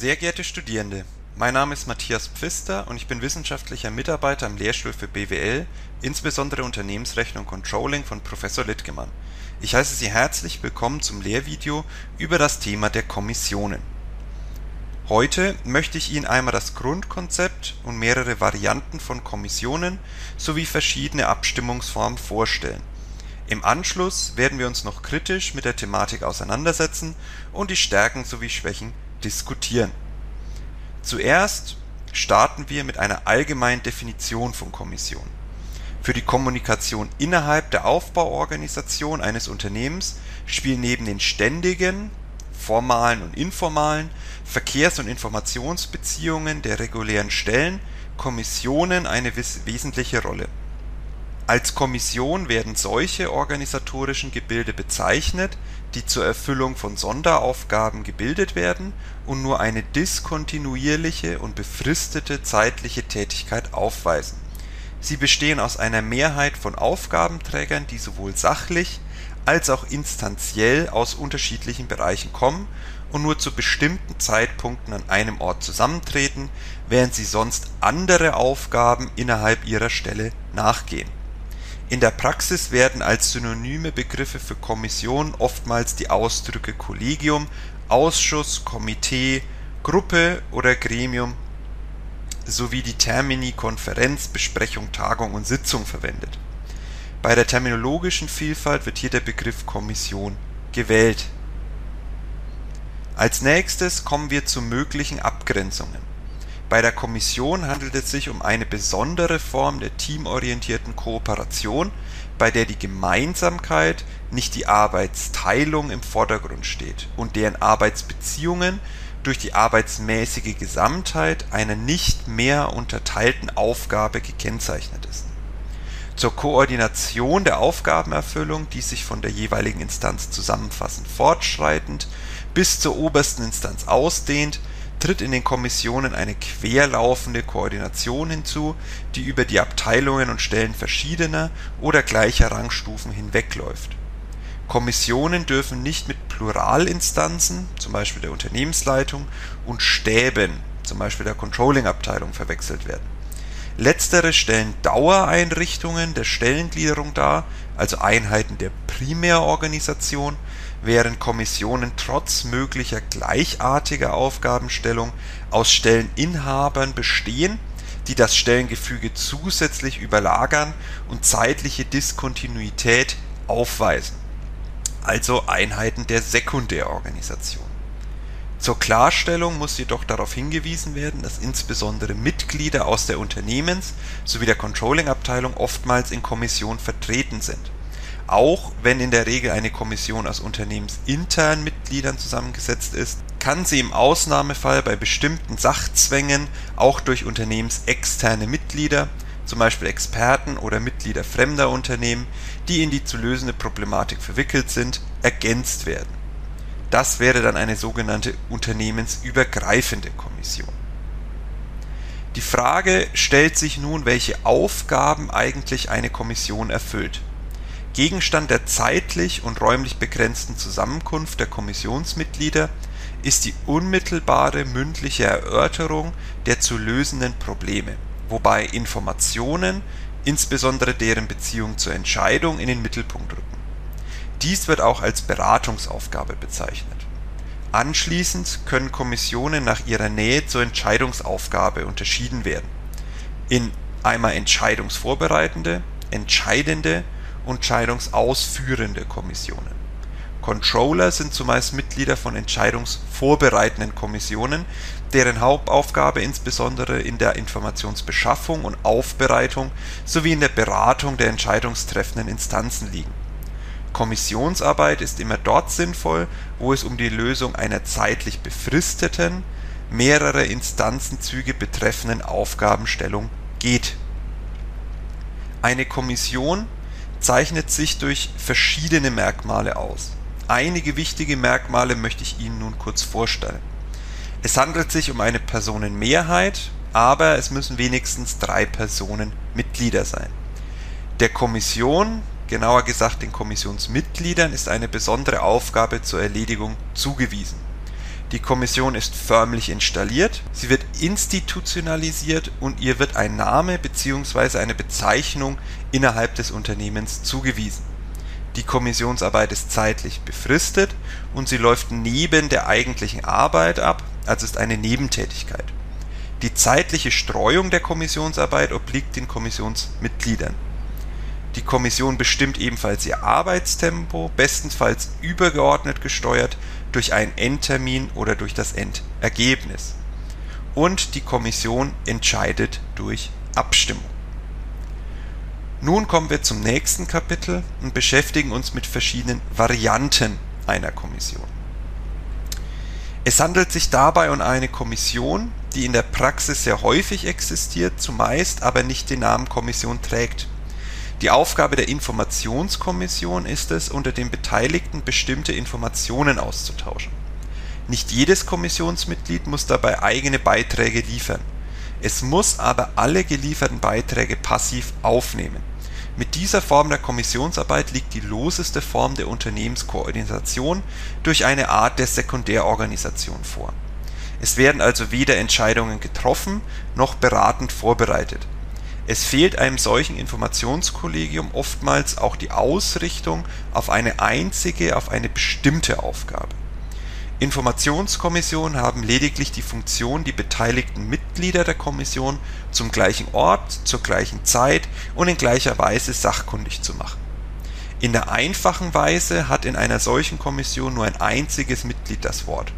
Sehr geehrte Studierende, mein Name ist Matthias Pfister und ich bin wissenschaftlicher Mitarbeiter am Lehrstuhl für BWL, insbesondere Unternehmensrechnung und Controlling von Professor Littgemann. Ich heiße Sie herzlich willkommen zum Lehrvideo über das Thema der Kommissionen. Heute möchte ich Ihnen einmal das Grundkonzept und mehrere Varianten von Kommissionen sowie verschiedene Abstimmungsformen vorstellen. Im Anschluss werden wir uns noch kritisch mit der Thematik auseinandersetzen und die Stärken sowie Schwächen diskutieren. Zuerst starten wir mit einer allgemeinen Definition von Kommission. Für die Kommunikation innerhalb der Aufbauorganisation eines Unternehmens spielen neben den ständigen, formalen und informalen Verkehrs- und Informationsbeziehungen der regulären Stellen Kommissionen eine wesentliche Rolle als Kommission werden solche organisatorischen Gebilde bezeichnet, die zur Erfüllung von Sonderaufgaben gebildet werden und nur eine diskontinuierliche und befristete zeitliche Tätigkeit aufweisen. Sie bestehen aus einer Mehrheit von Aufgabenträgern, die sowohl sachlich als auch instanziell aus unterschiedlichen Bereichen kommen und nur zu bestimmten Zeitpunkten an einem Ort zusammentreten, während sie sonst andere Aufgaben innerhalb ihrer Stelle nachgehen in der Praxis werden als synonyme Begriffe für Kommission oftmals die Ausdrücke Kollegium, Ausschuss, Komitee, Gruppe oder Gremium sowie die Termini Konferenz, Besprechung, Tagung und Sitzung verwendet. Bei der terminologischen Vielfalt wird hier der Begriff Kommission gewählt. Als nächstes kommen wir zu möglichen Abgrenzungen bei der Kommission handelt es sich um eine besondere Form der teamorientierten Kooperation, bei der die Gemeinsamkeit, nicht die Arbeitsteilung im Vordergrund steht und deren Arbeitsbeziehungen durch die arbeitsmäßige Gesamtheit einer nicht mehr unterteilten Aufgabe gekennzeichnet ist. Zur Koordination der Aufgabenerfüllung, die sich von der jeweiligen Instanz zusammenfassend fortschreitend bis zur obersten Instanz ausdehnt tritt in den Kommissionen eine querlaufende Koordination hinzu, die über die Abteilungen und Stellen verschiedener oder gleicher Rangstufen hinwegläuft. Kommissionen dürfen nicht mit Pluralinstanzen (z. B. der Unternehmensleitung) und Stäben (z. B. der Controllingabteilung) verwechselt werden. Letztere stellen Dauereinrichtungen der Stellengliederung dar, also Einheiten der Primärorganisation während Kommissionen trotz möglicher gleichartiger Aufgabenstellung aus Stelleninhabern bestehen, die das Stellengefüge zusätzlich überlagern und zeitliche Diskontinuität aufweisen, also Einheiten der Sekundärorganisation. Zur Klarstellung muss jedoch darauf hingewiesen werden, dass insbesondere Mitglieder aus der Unternehmens sowie der Controllingabteilung oftmals in Kommissionen vertreten sind auch wenn in der Regel eine Kommission aus unternehmensinternen Mitgliedern zusammengesetzt ist, kann sie im Ausnahmefall bei bestimmten Sachzwängen auch durch unternehmensexterne Mitglieder zum Beispiel Experten oder Mitglieder fremder Unternehmen, die in die zu lösende Problematik verwickelt sind, ergänzt werden. Das wäre dann eine sogenannte unternehmensübergreifende Kommission. Die Frage stellt sich nun, welche Aufgaben eigentlich eine Kommission erfüllt Gegenstand der zeitlich und räumlich begrenzten Zusammenkunft der Kommissionsmitglieder ist die unmittelbare mündliche Erörterung der zu lösenden Probleme, wobei Informationen, insbesondere deren Beziehung zur Entscheidung, in den Mittelpunkt rücken. Dies wird auch als Beratungsaufgabe bezeichnet. Anschließend können Kommissionen nach ihrer Nähe zur Entscheidungsaufgabe unterschieden werden in einmal entscheidungsvorbereitende, entscheidende und scheidungsausführende Kommissionen. Controller sind zumeist Mitglieder von entscheidungsvorbereitenden Kommissionen, deren Hauptaufgabe insbesondere in der Informationsbeschaffung und Aufbereitung sowie in der Beratung der entscheidungstreffenden Instanzen liegen. Kommissionsarbeit ist immer dort sinnvoll, wo es um die Lösung einer zeitlich befristeten, mehrere Instanzenzüge betreffenden Aufgabenstellung geht. Eine Kommission zeichnet sich durch verschiedene Merkmale aus. Einige wichtige Merkmale möchte ich Ihnen nun kurz vorstellen. Es handelt sich um eine Personenmehrheit, aber es müssen wenigstens drei Personen Mitglieder sein. Der Kommission, genauer gesagt den Kommissionsmitgliedern, ist eine besondere Aufgabe zur Erledigung zugewiesen. Die Kommission ist förmlich installiert, sie wird institutionalisiert und ihr wird ein Name bzw. eine Bezeichnung innerhalb des Unternehmens zugewiesen. Die Kommissionsarbeit ist zeitlich befristet und sie läuft neben der eigentlichen Arbeit ab, also ist eine Nebentätigkeit. Die zeitliche Streuung der Kommissionsarbeit obliegt den Kommissionsmitgliedern. Die Kommission bestimmt ebenfalls ihr Arbeitstempo, bestenfalls übergeordnet gesteuert durch einen Endtermin oder durch das Endergebnis. Und die Kommission entscheidet durch Abstimmung. Nun kommen wir zum nächsten Kapitel und beschäftigen uns mit verschiedenen Varianten einer Kommission. Es handelt sich dabei um eine Kommission, die in der Praxis sehr häufig existiert, zumeist aber nicht den Namen Kommission trägt. Die Aufgabe der Informationskommission ist es, unter den Beteiligten bestimmte Informationen auszutauschen. Nicht jedes Kommissionsmitglied muss dabei eigene Beiträge liefern. Es muss aber alle gelieferten Beiträge passiv aufnehmen. Mit dieser Form der Kommissionsarbeit liegt die loseste Form der Unternehmenskoordination durch eine Art der Sekundärorganisation vor. Es werden also weder Entscheidungen getroffen noch beratend vorbereitet es fehlt einem solchen Informationskollegium oftmals auch die Ausrichtung auf eine einzige, auf eine bestimmte Aufgabe. Informationskommissionen haben lediglich die Funktion, die beteiligten Mitglieder der Kommission zum gleichen Ort, zur gleichen Zeit und in gleicher Weise sachkundig zu machen. In der einfachen Weise hat in einer solchen Kommission nur ein einziges Mitglied das Wort.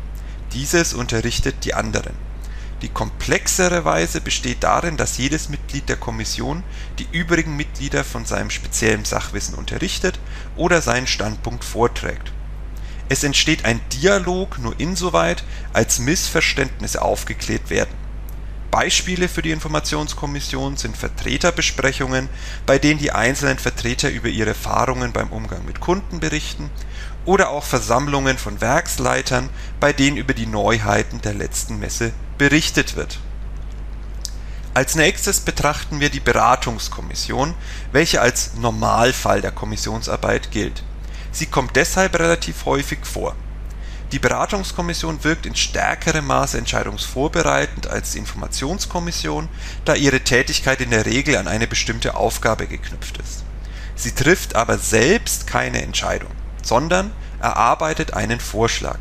Dieses unterrichtet die anderen die komplexere Weise besteht darin, dass jedes Mitglied der Kommission die übrigen Mitglieder von seinem speziellen Sachwissen unterrichtet oder seinen Standpunkt vorträgt. Es entsteht ein Dialog nur insoweit, als Missverständnisse aufgeklärt werden. Beispiele für die Informationskommission sind Vertreterbesprechungen, bei denen die einzelnen Vertreter über ihre Erfahrungen beim Umgang mit Kunden berichten, oder auch Versammlungen von Werksleitern, bei denen über die Neuheiten der letzten Messe berichtet wird. Als nächstes betrachten wir die Beratungskommission, welche als Normalfall der Kommissionsarbeit gilt. Sie kommt deshalb relativ häufig vor. Die Beratungskommission wirkt in stärkerem Maße entscheidungsvorbereitend als die Informationskommission, da ihre Tätigkeit in der Regel an eine bestimmte Aufgabe geknüpft ist. Sie trifft aber selbst keine Entscheidung, sondern erarbeitet einen Vorschlag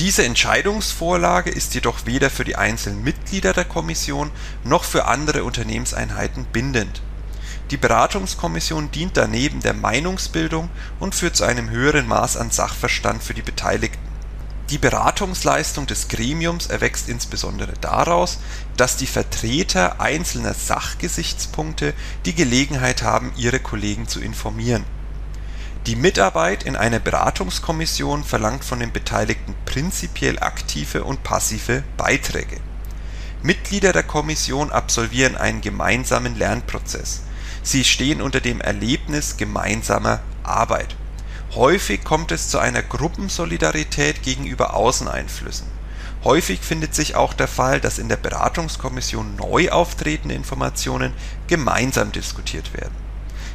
diese Entscheidungsvorlage ist jedoch weder für die einzelnen Mitglieder der Kommission noch für andere Unternehmenseinheiten bindend. Die Beratungskommission dient daneben der Meinungsbildung und führt zu einem höheren Maß an Sachverstand für die Beteiligten. Die Beratungsleistung des Gremiums erwächst insbesondere daraus, dass die Vertreter einzelner Sachgesichtspunkte die Gelegenheit haben, ihre Kollegen zu informieren die Mitarbeit in einer Beratungskommission verlangt von den Beteiligten prinzipiell aktive und passive Beiträge. Mitglieder der Kommission absolvieren einen gemeinsamen Lernprozess. Sie stehen unter dem Erlebnis gemeinsamer Arbeit. Häufig kommt es zu einer Gruppensolidarität gegenüber Außeneinflüssen. Häufig findet sich auch der Fall, dass in der Beratungskommission neu auftretende Informationen gemeinsam diskutiert werden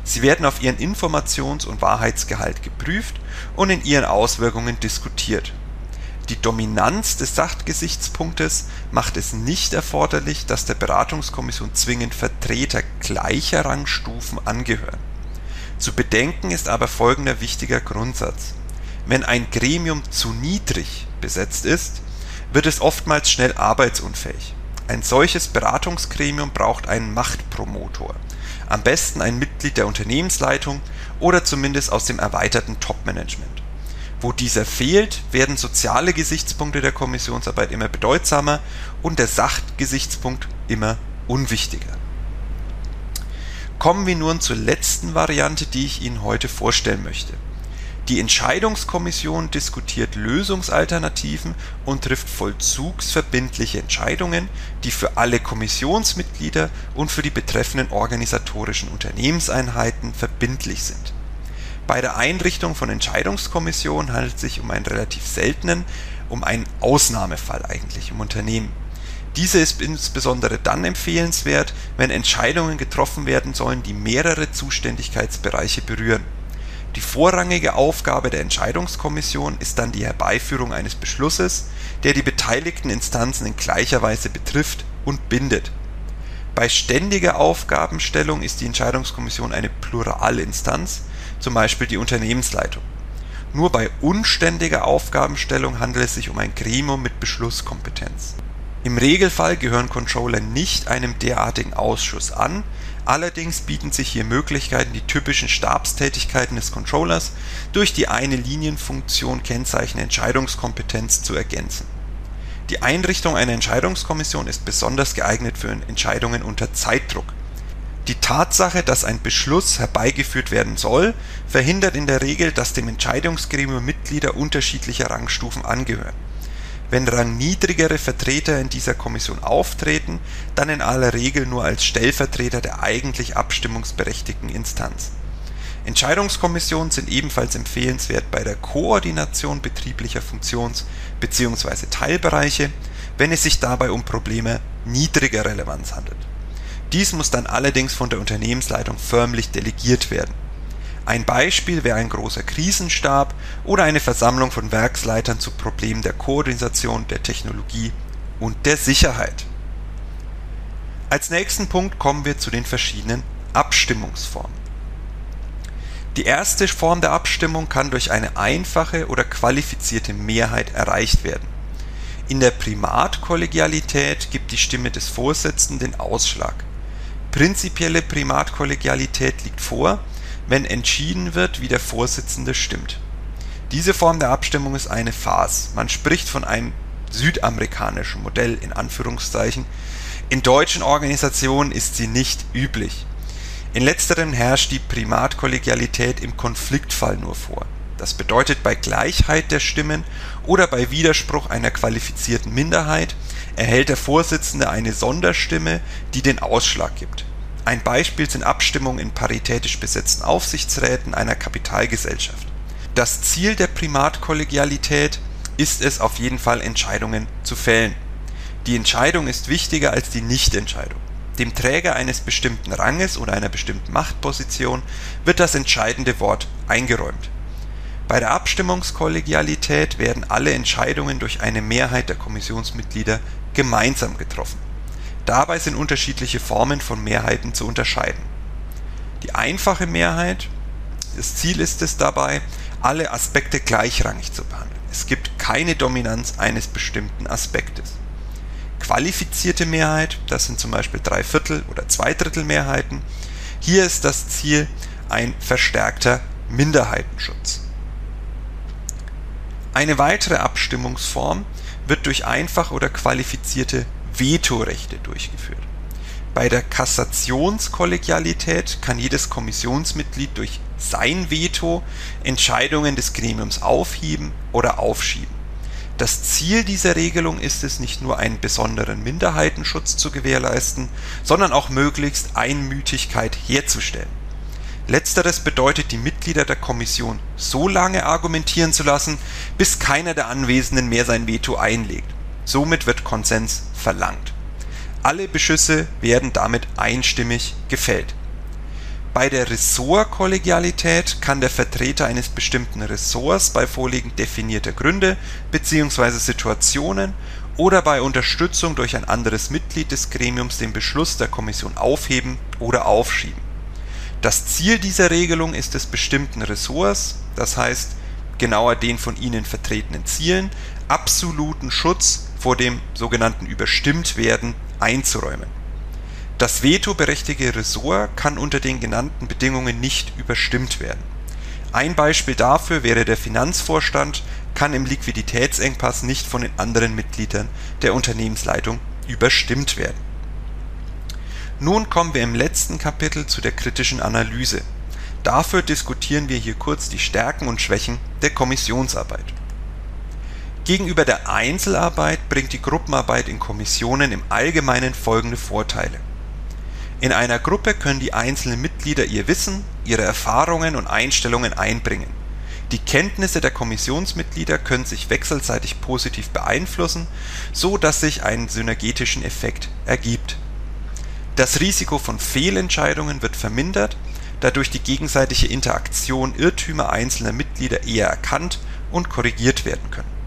Sie werden auf ihren Informations und Wahrheitsgehalt geprüft und in ihren Auswirkungen diskutiert. Die Dominanz des Sachgesichtspunktes macht es nicht erforderlich, dass der Beratungskommission zwingend Vertreter gleicher Rangstufen angehören. Zu bedenken ist aber folgender wichtiger Grundsatz: Wenn ein Gremium zu niedrig besetzt ist, wird es oftmals schnell arbeitsunfähig. Ein solches Beratungsgremium braucht einen Machtpromotor am besten ein Mitglied der Unternehmensleitung oder zumindest aus dem erweiterten Top-Management. Wo dieser fehlt, werden soziale Gesichtspunkte der Kommissionsarbeit immer bedeutsamer und der Sachgesichtspunkt immer unwichtiger. Kommen wir nun zur letzten Variante, die ich Ihnen heute vorstellen möchte die Entscheidungskommission diskutiert Lösungsalternativen und trifft vollzugsverbindliche Entscheidungen, die für alle Kommissionsmitglieder und für die betreffenden organisatorischen Unternehmenseinheiten verbindlich sind. Bei der Einrichtung von Entscheidungskommissionen handelt es sich um einen relativ seltenen, um einen Ausnahmefall eigentlich im Unternehmen. Diese ist insbesondere dann empfehlenswert, wenn Entscheidungen getroffen werden sollen, die mehrere Zuständigkeitsbereiche berühren die vorrangige Aufgabe der Entscheidungskommission ist dann die Herbeiführung eines Beschlusses, der die beteiligten Instanzen in gleicher Weise betrifft und bindet. Bei ständiger Aufgabenstellung ist die Entscheidungskommission eine Pluralinstanz, zum Beispiel die Unternehmensleitung. Nur bei unständiger Aufgabenstellung handelt es sich um ein Gremium mit Beschlusskompetenz. Im Regelfall gehören Controller nicht einem derartigen Ausschuss an, allerdings bieten sich hier Möglichkeiten, die typischen Stabstätigkeiten des Controllers durch die eine Linienfunktion kennzeichnende Entscheidungskompetenz zu ergänzen. Die Einrichtung einer Entscheidungskommission ist besonders geeignet für Entscheidungen unter Zeitdruck die Tatsache, dass ein Beschluss herbeigeführt werden soll, verhindert in der Regel, dass dem Entscheidungsgremium Mitglieder unterschiedlicher Rangstufen angehören. Wenn rangniedrigere Vertreter in dieser Kommission auftreten, dann in aller Regel nur als Stellvertreter der eigentlich abstimmungsberechtigten Instanz. Entscheidungskommissionen sind ebenfalls empfehlenswert bei der Koordination betrieblicher Funktions- bzw. Teilbereiche, wenn es sich dabei um Probleme niedriger Relevanz handelt dies muss dann allerdings von der Unternehmensleitung förmlich delegiert werden. Ein Beispiel wäre ein großer Krisenstab oder eine Versammlung von Werksleitern zu Problemen der Koordination, der Technologie und der Sicherheit. Als nächsten Punkt kommen wir zu den verschiedenen Abstimmungsformen. Die erste Form der Abstimmung kann durch eine einfache oder qualifizierte Mehrheit erreicht werden. In der Primatkollegialität gibt die Stimme des Vorsitzenden den Ausschlag Prinzipielle Primatkollegialität liegt vor, wenn entschieden wird, wie der Vorsitzende stimmt. Diese Form der Abstimmung ist eine Farce. Man spricht von einem südamerikanischen Modell in Anführungszeichen. In deutschen Organisationen ist sie nicht üblich. In letzterem herrscht die Primatkollegialität im Konfliktfall nur vor. Das bedeutet bei Gleichheit der Stimmen oder bei Widerspruch einer qualifizierten Minderheit erhält der Vorsitzende eine Sonderstimme, die den Ausschlag gibt. Ein Beispiel sind Abstimmungen in paritätisch besetzten Aufsichtsräten einer Kapitalgesellschaft. Das Ziel der Primatkollegialität ist es auf jeden Fall, Entscheidungen zu fällen. Die Entscheidung ist wichtiger als die Nichtentscheidung. Dem Träger eines bestimmten Ranges oder einer bestimmten Machtposition wird das entscheidende Wort eingeräumt. Bei der Abstimmungskollegialität werden alle Entscheidungen durch eine Mehrheit der Kommissionsmitglieder gemeinsam getroffen. Dabei sind unterschiedliche Formen von Mehrheiten zu unterscheiden. Die einfache Mehrheit, das Ziel ist es dabei, alle Aspekte gleichrangig zu behandeln. Es gibt keine Dominanz eines bestimmten Aspektes. Qualifizierte Mehrheit, das sind zum Beispiel Dreiviertel- oder Zweidrittelmehrheiten. Hier ist das Ziel ein verstärkter Minderheitenschutz. Eine weitere Abstimmungsform wird durch einfach oder qualifizierte Vetorechte durchgeführt. Bei der Kassationskollegialität kann jedes Kommissionsmitglied durch sein Veto Entscheidungen des Gremiums aufheben oder aufschieben. Das Ziel dieser Regelung ist es, nicht nur einen besonderen Minderheitenschutz zu gewährleisten, sondern auch möglichst Einmütigkeit herzustellen. Letzteres bedeutet, die Mitglieder der Kommission so lange argumentieren zu lassen, bis keiner der Anwesenden mehr sein Veto einlegt. Somit wird Konsens verlangt. Alle Beschlüsse werden damit einstimmig gefällt. Bei der Ressortkollegialität kann der Vertreter eines bestimmten Ressorts bei Vorliegen definierter Gründe bzw. Situationen oder bei Unterstützung durch ein anderes Mitglied des Gremiums den Beschluss der Kommission aufheben oder aufschieben das Ziel dieser Regelung ist es bestimmten Ressorts, das heißt genauer den von ihnen vertretenen Zielen, absoluten Schutz vor dem sogenannten Überstimmtwerden einzuräumen. Das vetoberechtigte Ressort kann unter den genannten Bedingungen nicht überstimmt werden. Ein Beispiel dafür wäre der Finanzvorstand kann im Liquiditätsengpass nicht von den anderen Mitgliedern der Unternehmensleitung überstimmt werden nun kommen wir im letzten Kapitel zu der kritischen Analyse. Dafür diskutieren wir hier kurz die Stärken und Schwächen der Kommissionsarbeit. Gegenüber der Einzelarbeit bringt die Gruppenarbeit in Kommissionen im Allgemeinen folgende Vorteile. In einer Gruppe können die einzelnen Mitglieder ihr Wissen, ihre Erfahrungen und Einstellungen einbringen. Die Kenntnisse der Kommissionsmitglieder können sich wechselseitig positiv beeinflussen, so dass sich ein synergetischen Effekt ergibt das Risiko von Fehlentscheidungen wird vermindert, da durch die gegenseitige Interaktion Irrtümer einzelner Mitglieder eher erkannt und korrigiert werden können.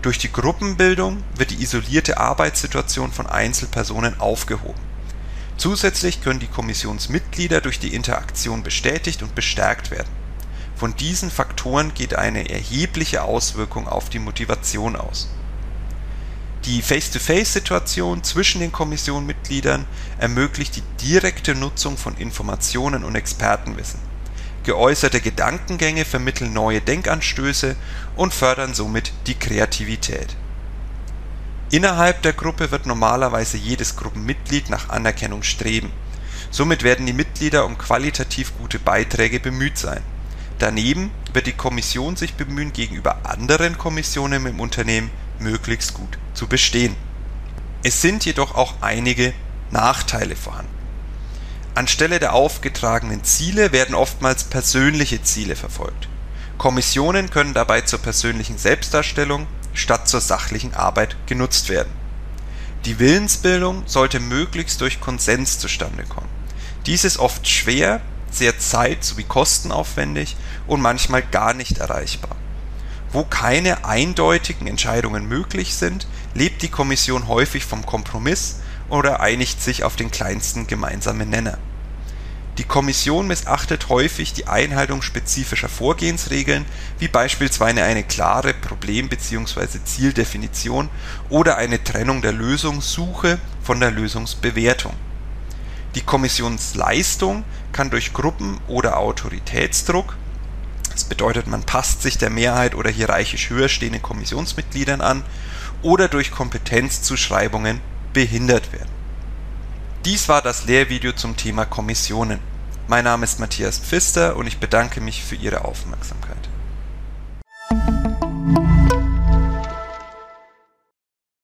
Durch die Gruppenbildung wird die isolierte Arbeitssituation von Einzelpersonen aufgehoben. Zusätzlich können die Kommissionsmitglieder durch die Interaktion bestätigt und bestärkt werden. Von diesen Faktoren geht eine erhebliche Auswirkung auf die Motivation aus. Die Face-to-Face-Situation zwischen den Kommissionmitgliedern ermöglicht die direkte Nutzung von Informationen und Expertenwissen. Geäußerte Gedankengänge vermitteln neue Denkanstöße und fördern somit die Kreativität. Innerhalb der Gruppe wird normalerweise jedes Gruppenmitglied nach Anerkennung streben. Somit werden die Mitglieder um qualitativ gute Beiträge bemüht sein. Daneben wird die Kommission sich bemühen, gegenüber anderen Kommissionen im Unternehmen möglichst gut zu bestehen. Es sind jedoch auch einige Nachteile vorhanden. Anstelle der aufgetragenen Ziele werden oftmals persönliche Ziele verfolgt. Kommissionen können dabei zur persönlichen Selbstdarstellung statt zur sachlichen Arbeit genutzt werden. Die Willensbildung sollte möglichst durch Konsens zustande kommen. Dies ist oft schwer, sehr zeit- sowie kostenaufwendig und manchmal gar nicht erreichbar. Wo keine eindeutigen Entscheidungen möglich sind, lebt die Kommission häufig vom Kompromiss oder einigt sich auf den kleinsten gemeinsamen Nenner. Die Kommission missachtet häufig die Einhaltung spezifischer Vorgehensregeln, wie beispielsweise eine klare Problem bzw. Zieldefinition oder eine Trennung der Lösungssuche von der Lösungsbewertung. Die Kommissionsleistung kann durch Gruppen oder Autoritätsdruck das bedeutet, man passt sich der Mehrheit oder hierarchisch höher stehenden Kommissionsmitgliedern an oder durch Kompetenzzuschreibungen behindert werden. Dies war das Lehrvideo zum Thema Kommissionen. Mein Name ist Matthias Pfister und ich bedanke mich für Ihre Aufmerksamkeit